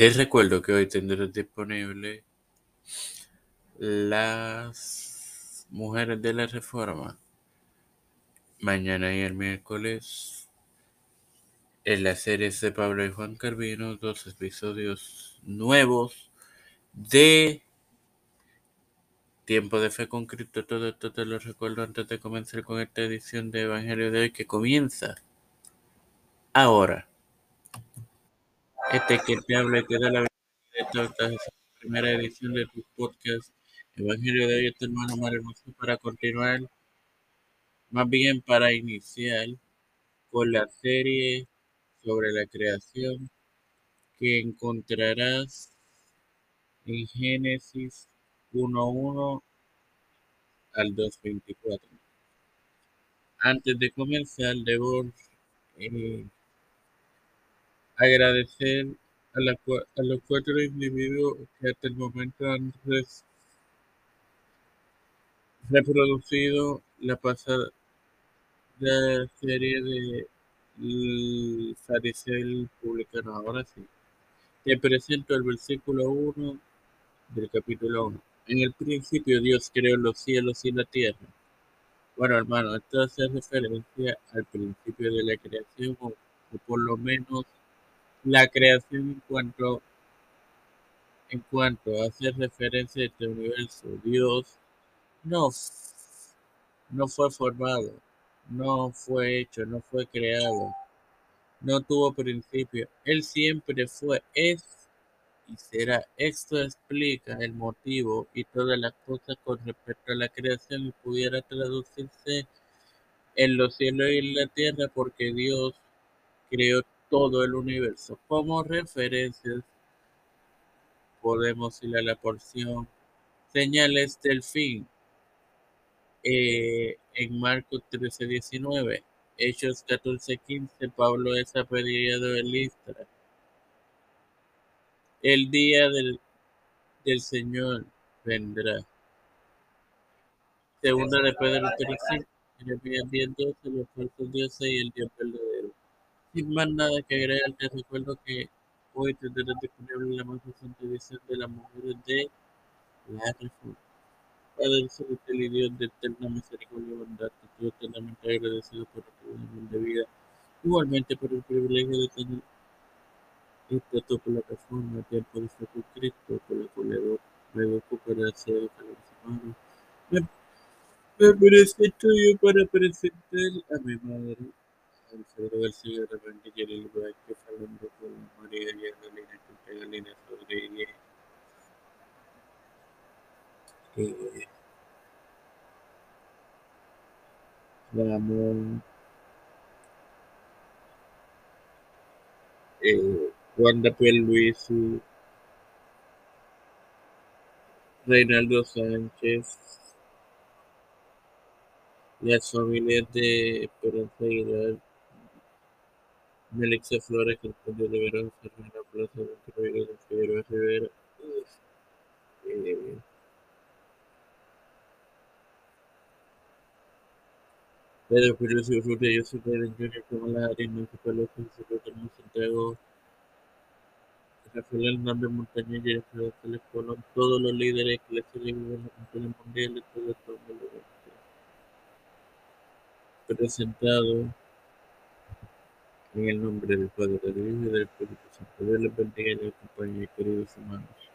Te recuerdo que hoy tendrás disponible las mujeres de la reforma. Mañana y el miércoles en la serie de Pablo y Juan Carvino, dos episodios nuevos de Tiempo de Fe con Cristo. Todo esto te lo recuerdo antes de comenzar con esta edición de Evangelio de hoy que comienza ahora. Este que te habla te da la bienvenida esta primera edición de tu podcast Evangelio de hoy, este hermano más hermoso para continuar, más bien para iniciar con la serie sobre la creación que encontrarás en Génesis 1.1 al 2.24. Antes de comenzar, debo eh, agradecer a, la, a, los cuatro individuos que hasta el momento han reproducido la pasada serie de fariseo publicano. Ahora sí. Te presento el versículo 1 del capítulo 1. En el principio Dios creó los cielos y la tierra. Bueno, hermano, esto hace referencia al principio de la creación, o por lo menos la creación en cuanto en cuanto hace referencia a este universo, Dios no, no fue formado, no fue hecho, no fue creado, no tuvo principio. Él siempre fue, es y será. Esto explica el motivo y todas las cosas con respecto a la creación y pudiera traducirse en los cielos y en la tierra porque Dios creó todo el universo. Como referencias podemos ir a la porción señales del fin eh, en Marcos 13, 19. Hechos 14, 15. Pablo es apedreado de Listra. El día del, del Señor vendrá. Segunda de Pedro 3, en el día 12, los falsos dioses y el Dios verdadero. Sin más nada que agregar, te recuerdo que hoy tendrás disponible la más reciente edición de las mujeres de la Reforma. Padre celestial y Dios de eterna misericordia y bondad, estoy eternamente agradecido por tu de vida, igualmente por el privilegio de tener esta tu plataforma, tiempo de fe con Cristo, por la cual me para hacer a los hermanos. Me, me presento yo para presentar a mi madre, El que hablando con María Galina, Galina Rodríguez. Eh, Ramón, eh, Wanda Luis, Reinaldo Sánchez, las familias de Esperanza Aguilar, Melissa Flores, Antonio de Verón, Fernanda Plaza, Rivera, Figueroa Rivera, eh, Pedro Curioso y Rulia, yo soy Pedro Junior, como las áreas municipales, Secretario Santiago, Rafael Hernández Montañez y Rafael Colón, todos los líderes eclesiásticos y gubernamentales mundiales, todo esto presentado en el nombre del Padre, del Hijo y del Espíritu Santo. Dios les bendiga y les acompañe, queridos hermanos.